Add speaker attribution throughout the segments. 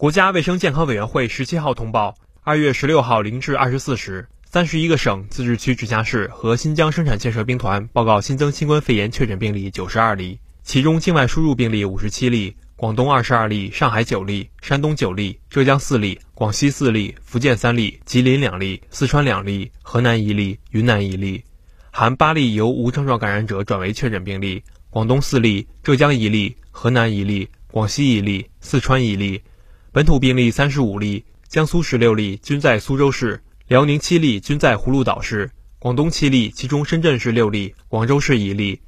Speaker 1: 国家卫生健康委员会十七号通报，二月十六号零至二十四时，三十一个省、自治区、直辖市和新疆生产建设兵团报告新增新冠肺炎确诊病例九十二例，其中境外输入病例五十七例，广东二十二例，上海九例，山东九例，浙江四例，广西四例，福建三例，吉林两例，四川两例，河南一例，云南一例，含八例由无症状感染者转为确诊病例，广东四例，浙江一例，河南一例，广西一例，四川一例。本土病例三十五例，江苏十六例，均在苏州市；辽宁七例，均在葫芦岛市；广东七例，其中深圳市六例，广州市一例；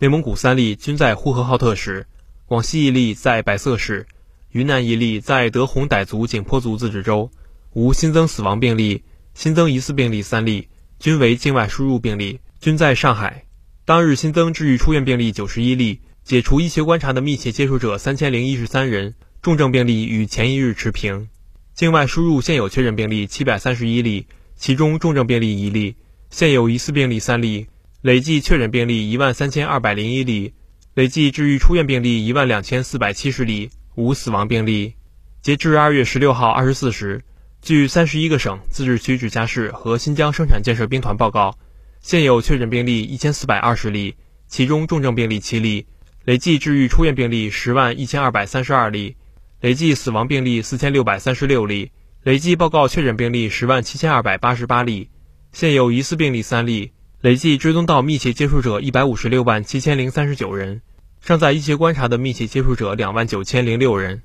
Speaker 1: 内蒙古三例，均在呼和浩特市；广西一例在百色市；云南一例在德宏傣族景颇族自治州。无新增死亡病例，新增疑似病例三例，均为境外输入病例，均在上海。当日新增治愈出院病例九十一例，解除医学观察的密切接触者三千零一十三人。重症病例与前一日持平，境外输入现有确诊病例七百三十一例，其中重症病例一例，现有疑似病例三例，累计确诊病例一万三千二百零一例，累计治愈出院病例一万两千四百七十例，无死亡病例。截至二月十六号二十四时，据三十一个省、自治区、直辖市和新疆生产建设兵团报告，现有确诊病例一千四百二十例，其中重症病例七例，累计治愈出院病例十万一千二百三十二例。累计死亡病例四千六百三十六例，累计报告确诊病例十万七千二百八十八例，现有疑似病例三例，累计追踪到密切接触者一百五十六万七千零三十九人，尚在医学观察的密切接触者两万九千零六人。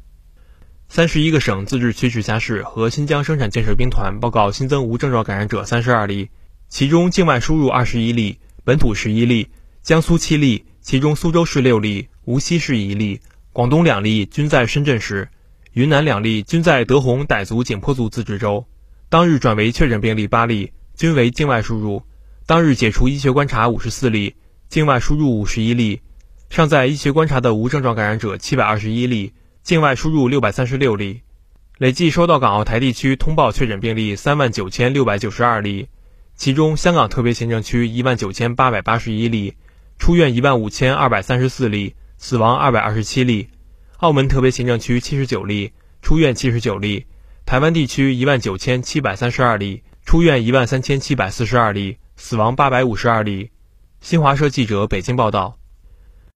Speaker 1: 三十一个省、自治区、直辖市和新疆生产建设兵团报告新增无症状感染者三十二例，其中境外输入二十一例，本土十一例，江苏七例，其中苏州市六例，无锡市一例。广东两例均在深圳市，云南两例均在德宏傣族景颇族自治州。当日转为确诊病例八例，均为境外输入。当日解除医学观察五十四例，境外输入五十一例。尚在医学观察的无症状感染者七百二十一例，境外输入六百三十六例。累计收到港澳台地区通报确诊病例三万九千六百九十二例，其中香港特别行政区一万九千八百八十一例，出院一万五千二百三十四例。死亡二百二十七例，澳门特别行政区七十九例，出院七十九例；台湾地区一万九千七百三十二例，出院一万三千七百四十二例，死亡八百五十二例。新华社记者北京报道。